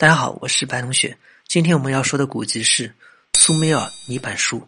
大家好，我是白同学。今天我们要说的古籍是苏美尔泥板书。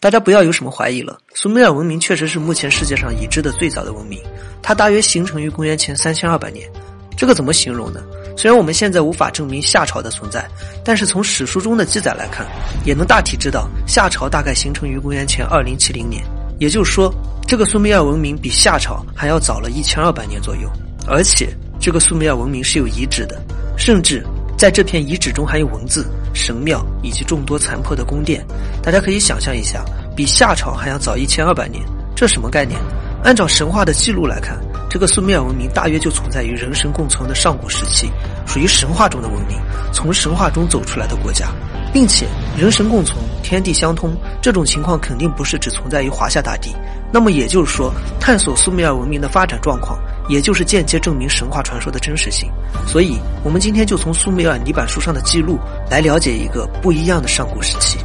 大家不要有什么怀疑了，苏美尔文明确实是目前世界上已知的最早的文明，它大约形成于公元前三千二百年。这个怎么形容呢？虽然我们现在无法证明夏朝的存在，但是从史书中的记载来看，也能大体知道夏朝大概形成于公元前二零七零年。也就是说，这个苏美尔文明比夏朝还要早了一千二百年左右，而且。这个苏美尔文明是有遗址的，甚至在这片遗址中还有文字、神庙以及众多残破的宫殿。大家可以想象一下，比夏朝还要早一千二百年，这什么概念？按照神话的记录来看，这个苏美尔文明大约就存在于人神共存的上古时期，属于神话中的文明，从神话中走出来的国家，并且人神共存、天地相通，这种情况肯定不是只存在于华夏大地。那么也就是说，探索苏美尔文明的发展状况。也就是间接证明神话传说的真实性，所以，我们今天就从苏美尔泥板书上的记录来了解一个不一样的上古时期。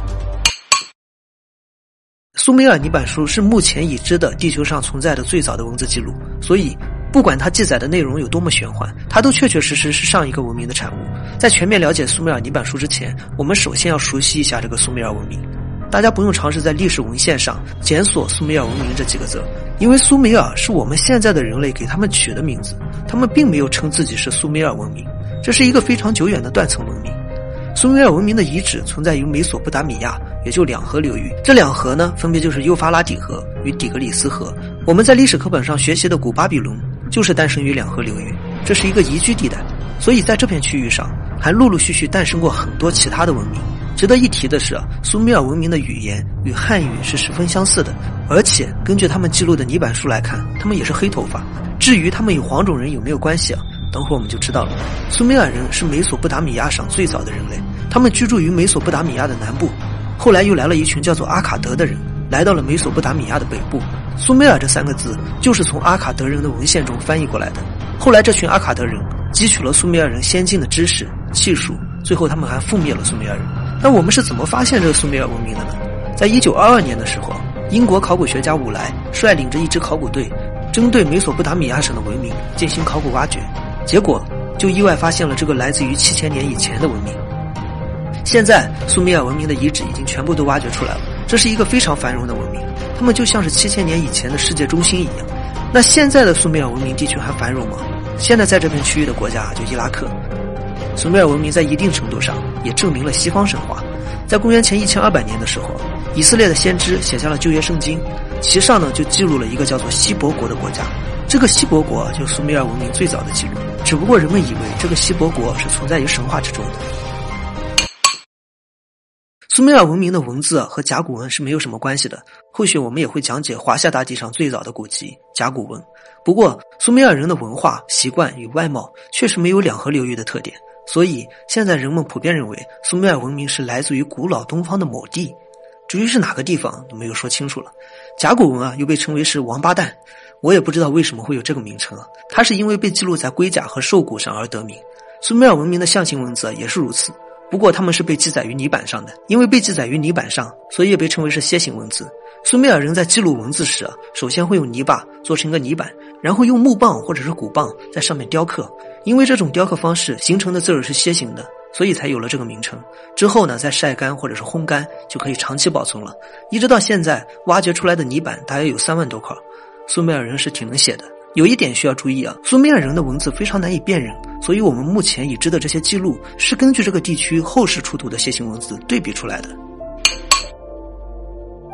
苏美尔泥板书是目前已知的地球上存在的最早的文字记录，所以，不管它记载的内容有多么玄幻，它都确确实实是上一个文明的产物。在全面了解苏美尔泥板书之前，我们首先要熟悉一下这个苏美尔文明。大家不用尝试在历史文献上检索“苏美尔文明”这几个字，因为苏美尔是我们现在的人类给他们取的名字，他们并没有称自己是苏美尔文明，这是一个非常久远的断层文明。苏美尔文明的遗址存在于美索不达米亚，也就两河流域。这两河呢，分别就是幼发拉底河与底格里斯河。我们在历史课本上学习的古巴比伦，就是诞生于两河流域，这是一个宜居地带。所以在这片区域上，还陆陆续续诞生过很多其他的文明。值得一提的是，苏美尔文明的语言与汉语是十分相似的，而且根据他们记录的泥板书来看，他们也是黑头发。至于他们与黄种人有没有关系啊？等会儿我们就知道了。苏美尔人是美索不达米亚上最早的人类，他们居住于美索不达米亚的南部，后来又来了一群叫做阿卡德的人，来到了美索不达米亚的北部。苏美尔这三个字就是从阿卡德人的文献中翻译过来的。后来这群阿卡德人汲取了苏美尔人先进的知识、技术，最后他们还覆灭了苏美尔人。那我们是怎么发现这个苏美尔文明的呢？在一九二二年的时候，英国考古学家伍莱率领着一支考古队，针对美索不达米亚省的文明进行考古挖掘，结果就意外发现了这个来自于七千年以前的文明。现在苏美尔文明的遗址已经全部都挖掘出来了，这是一个非常繁荣的文明，他们就像是七千年以前的世界中心一样。那现在的苏美尔文明地区还繁荣吗？现在在这片区域的国家就伊拉克。苏美尔文明在一定程度上也证明了西方神话。在公元前一千二百年的时候，以色列的先知写下了旧约圣经，其上呢就记录了一个叫做希伯国的国家。这个希伯国就是苏美尔文明最早的记录，只不过人们以为这个希伯国是存在于神话之中的。苏美尔文明的文字和甲骨文是没有什么关系的。后续我们也会讲解华夏大地上最早的古籍甲骨文。不过，苏美尔人的文化习惯与外貌确实没有两河流域的特点。所以，现在人们普遍认为苏美尔文明是来自于古老东方的某地，至于是哪个地方都没有说清楚了。甲骨文啊，又被称为是王八蛋，我也不知道为什么会有这个名称啊。它是因为被记录在龟甲和兽骨上而得名。苏美尔文明的象形文字也是如此，不过它们是被记载于泥板上的，因为被记载于泥板上，所以也被称为是楔形文字。苏美尔人在记录文字时，首先会用泥巴做成一个泥板，然后用木棒或者是骨棒在上面雕刻。因为这种雕刻方式形成的字儿是楔形的，所以才有了这个名称。之后呢，再晒干或者是烘干，就可以长期保存了。一直到现在，挖掘出来的泥板大约有三万多块。苏美尔人是挺能写的。有一点需要注意啊，苏美尔人的文字非常难以辨认，所以我们目前已知的这些记录是根据这个地区后世出土的楔形文字对比出来的。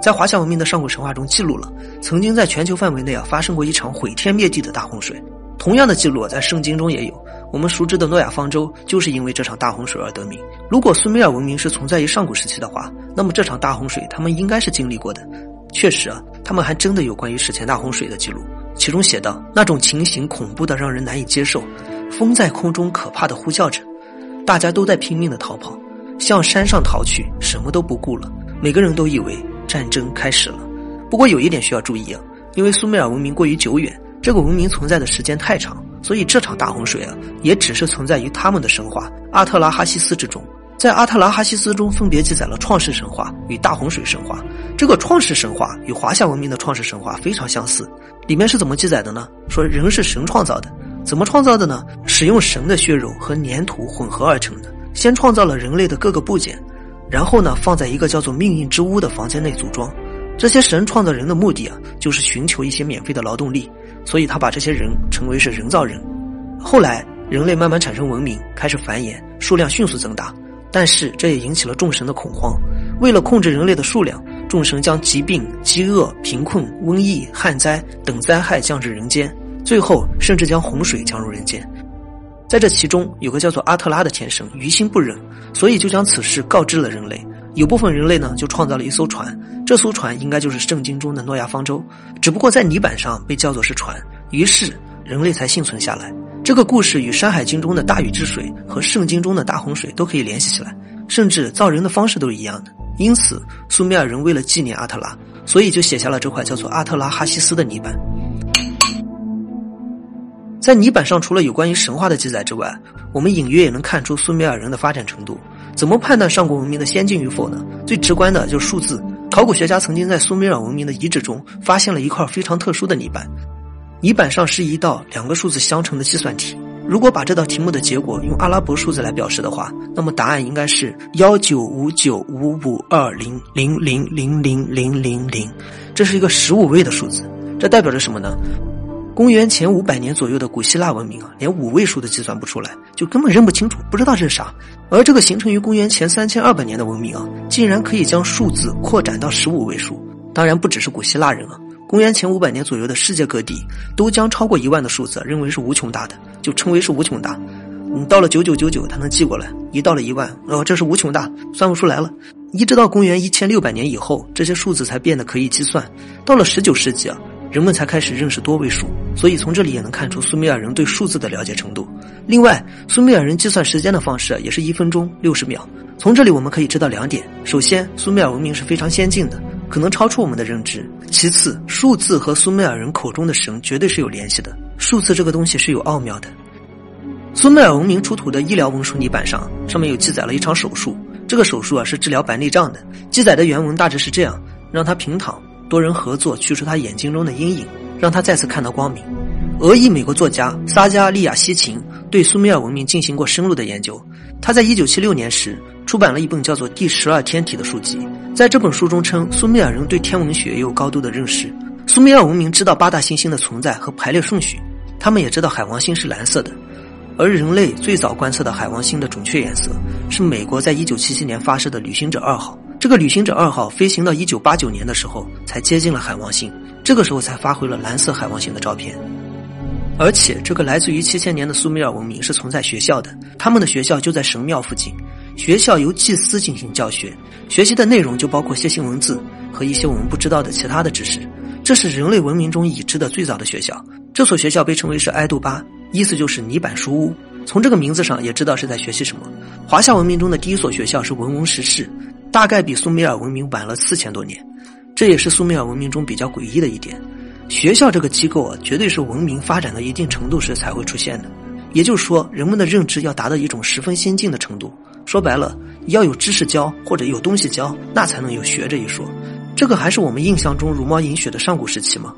在华夏文明的上古神话中记录了，曾经在全球范围内啊发生过一场毁天灭地的大洪水。同样的记录在圣经中也有。我们熟知的诺亚方舟就是因为这场大洪水而得名。如果苏美尔文明是存在于上古时期的话，那么这场大洪水他们应该是经历过的。确实啊，他们还真的有关于史前大洪水的记录，其中写道：那种情形恐怖的让人难以接受，风在空中可怕的呼叫着，大家都在拼命的逃跑，向山上逃去，什么都不顾了。每个人都以为。战争开始了，不过有一点需要注意啊，因为苏美尔文明过于久远，这个文明存在的时间太长，所以这场大洪水啊，也只是存在于他们的神话阿特拉哈西斯之中。在阿特拉哈西斯中，分别记载了创世神话与大洪水神话。这个创世神话与华夏文明的创世神话非常相似，里面是怎么记载的呢？说人是神创造的。怎么创造的呢？使用神的血肉和粘土混合而成的。先创造了人类的各个部件，然后呢，放在一个叫做命运之屋的房间内组装。这些神创造人的目的啊，就是寻求一些免费的劳动力，所以他把这些人称为是人造人。后来，人类慢慢产生文明，开始繁衍，数量迅速增大。但是这也引起了众神的恐慌。为了控制人类的数量，众神将疾病、饥饿、贫困、瘟疫、旱灾等灾害降至人间，最后甚至将洪水降入人间。在这其中，有个叫做阿特拉的天神于心不忍，所以就将此事告知了人类。有部分人类呢，就创造了一艘船，这艘船应该就是圣经中的诺亚方舟，只不过在泥板上被叫做是船，于是人类才幸存下来。这个故事与《山海经》中的大禹治水和圣经中的大洪水都可以联系起来，甚至造人的方式都是一样的。因此，苏美尔人为了纪念阿特拉，所以就写下了这块叫做阿特拉哈西斯的泥板。在泥板上，除了有关于神话的记载之外，我们隐约也能看出苏美尔人的发展程度。怎么判断上古文明的先进与否呢？最直观的就是数字。考古学家曾经在苏美尔文明的遗址中发现了一块非常特殊的泥板。泥板上是一道两个数字相乘的计算题。如果把这道题目的结果用阿拉伯数字来表示的话，那么答案应该是幺九五九五五二零零零零零零零零。这是一个十五位的数字，这代表着什么呢？公元前五百年左右的古希腊文明啊，连五位数都计算不出来，就根本认不清楚，不知道这是啥。而这个形成于公元前三千二百年的文明啊，竟然可以将数字扩展到十五位数。当然，不只是古希腊人啊。公元前五百年左右的世界各地，都将超过一万的数字认为是无穷大的，就称为是无穷大。你到了九九九九，它能记过来；一到了一万，哦，这是无穷大，算不出来了。一直到公元一千六百年以后，这些数字才变得可以计算。到了十九世纪啊，人们才开始认识多位数。所以从这里也能看出苏美尔人对数字的了解程度。另外，苏美尔人计算时间的方式也是一分钟六十秒。从这里我们可以知道两点：首先，苏美尔文明是非常先进的。可能超出我们的认知。其次，数字和苏美尔人口中的神绝对是有联系的。数字这个东西是有奥妙的。苏美尔文明出土的医疗文书泥板上，上面有记载了一场手术。这个手术啊是治疗白内障的。记载的原文大致是这样：让他平躺，多人合作去除他眼睛中的阴影，让他再次看到光明。俄裔美国作家撒加利亚西琴对苏美尔文明进行过深入的研究。他在一九七六年时出版了一本叫做《第十二天体》的书籍。在这本书中称，苏美尔人对天文学也有高度的认识。苏美尔文明知道八大行星的存在和排列顺序，他们也知道海王星是蓝色的。而人类最早观测到海王星的准确颜色，是美国在一九七七年发射的旅行者二号。这个旅行者二号飞行到一九八九年的时候，才接近了海王星，这个时候才发回了蓝色海王星的照片。而且，这个来自于七千年的苏美尔文明是存在学校的，他们的学校就在神庙附近。学校由祭司进行教学，学习的内容就包括楔形文字和一些我们不知道的其他的知识。这是人类文明中已知的最早的学校。这所学校被称为是埃杜巴，意思就是泥板书屋。从这个名字上也知道是在学习什么。华夏文明中的第一所学校是文文石室，大概比苏美尔文明晚了四千多年。这也是苏美尔文明中比较诡异的一点。学校这个机构啊，绝对是文明发展到一定程度时才会出现的。也就是说，人们的认知要达到一种十分先进的程度。说白了，要有知识教或者有东西教，那才能有学这一说。这个还是我们印象中茹毛饮血的上古时期吗？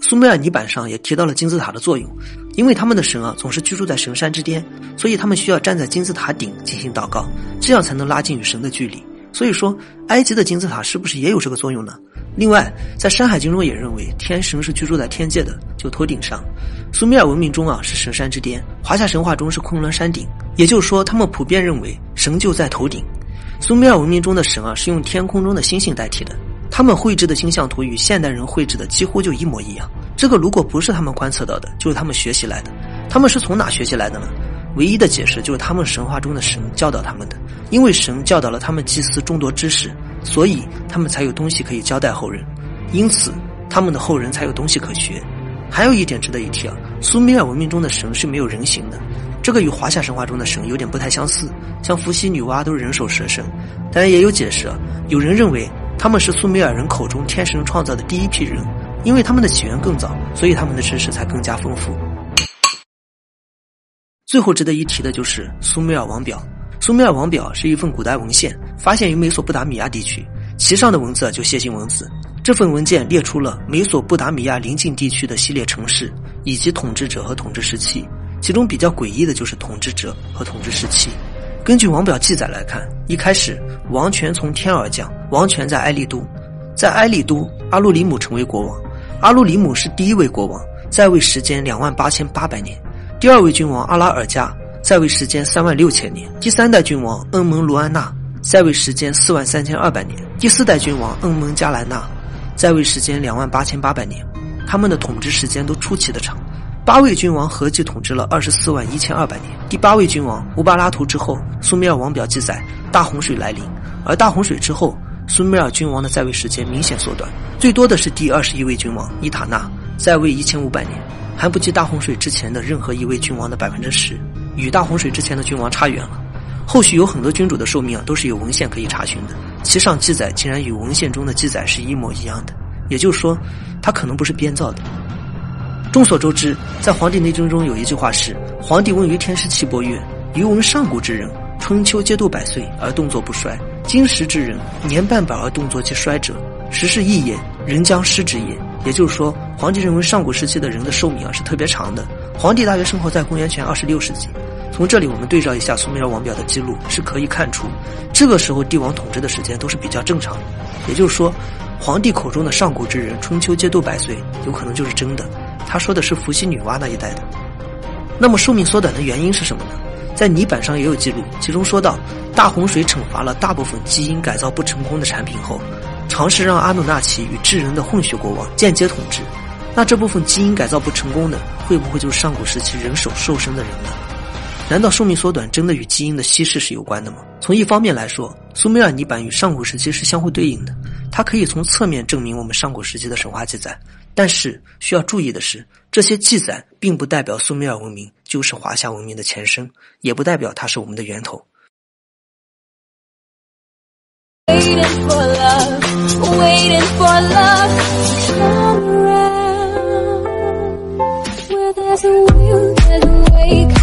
苏美尔泥板上也提到了金字塔的作用，因为他们的神啊总是居住在神山之巅，所以他们需要站在金字塔顶进行祷告，这样才能拉近与神的距离。所以说，埃及的金字塔是不是也有这个作用呢？另外，在《山海经》中也认为天神是居住在天界的，就头顶上。苏美尔文明中啊是神山之巅，华夏神话中是昆仑山顶。也就是说，他们普遍认为神就在头顶。苏美尔文明中的神啊是用天空中的星星代替的，他们绘制的星象图与现代人绘制的几乎就一模一样。这个如果不是他们观测到的，就是他们学习来的。他们是从哪学习来的呢？唯一的解释就是他们神话中的神教导他们的，因为神教导了他们祭祀众多知识，所以他们才有东西可以交代后人，因此他们的后人才有东西可学。还有一点值得一提啊，苏美尔文明中的神是没有人形的，这个与华夏神话中的神有点不太相似。像伏羲、女娲都是人首蛇身，当然也有解释啊，有人认为他们是苏美尔人口中天神创造的第一批人，因为他们的起源更早，所以他们的知识才更加丰富。最后值得一提的就是苏美尔王表。苏美尔王表是一份古代文献，发现于美索不达米亚地区。其上的文字就楔形文字。这份文件列出了美索不达米亚邻近地区的系列城市以及统治者和统治时期，其中比较诡异的就是统治者和统治时期。根据王表记载来看，一开始王权从天而降，王权在埃利都，在埃利都，阿鲁里姆成为国王。阿鲁里姆是第一位国王，在位时间两万八千八百年。第二位君王阿拉尔加在位时间三万六千年。第三代君王恩蒙卢安娜在位时间四万三千二百年。第四代君王恩蒙加兰纳。在位时间两万八千八百年，他们的统治时间都出奇的长。八位君王合计统治了二十四万一千二百年。第八位君王乌巴拉图之后，苏美尔王表记载大洪水来临，而大洪水之后，苏美尔君王的在位时间明显缩短，最多的是第二十一位君王伊塔纳，在位一千五百年，还不及大洪水之前的任何一位君王的百分之十，与大洪水之前的君王差远了。后续有很多君主的寿命啊，都是有文献可以查询的，其上记载竟然与文献中的记载是一模一样的，也就是说，他可能不是编造的。众所周知，在《黄帝内经》中有一句话是：“黄帝问于天师岐伯曰：‘余闻上古之人，春秋皆度百岁而动作不衰；今时之人，年半百而动作皆衰者，时是异也，人将失之也。’”也就是说，黄帝认为上古时期的人的寿命啊是特别长的。皇帝大约生活在公元前二十六世纪。从这里我们对照一下苏美尔王表的记录，是可以看出，这个时候帝王统治的时间都是比较正常的。也就是说，皇帝口中的上古之人，春秋皆度百岁，有可能就是真的。他说的是伏羲女娲那一代的。那么寿命缩短的原因是什么呢？在泥板上也有记录，其中说到，大洪水惩罚了大部分基因改造不成功的产品后，尝试让阿努纳奇与智人的混血国王间接统治。那这部分基因改造不成功的，会不会就是上古时期人手瘦身的人呢？难道寿命缩短真的与基因的稀释是有关的吗？从一方面来说，苏美尔泥板与上古时期是相互对应的，它可以从侧面证明我们上古时期的神话记载。但是需要注意的是，这些记载并不代表苏美尔文明就是华夏文明的前身，也不代表它是我们的源头。Waiting waiting for love, nothing will get away.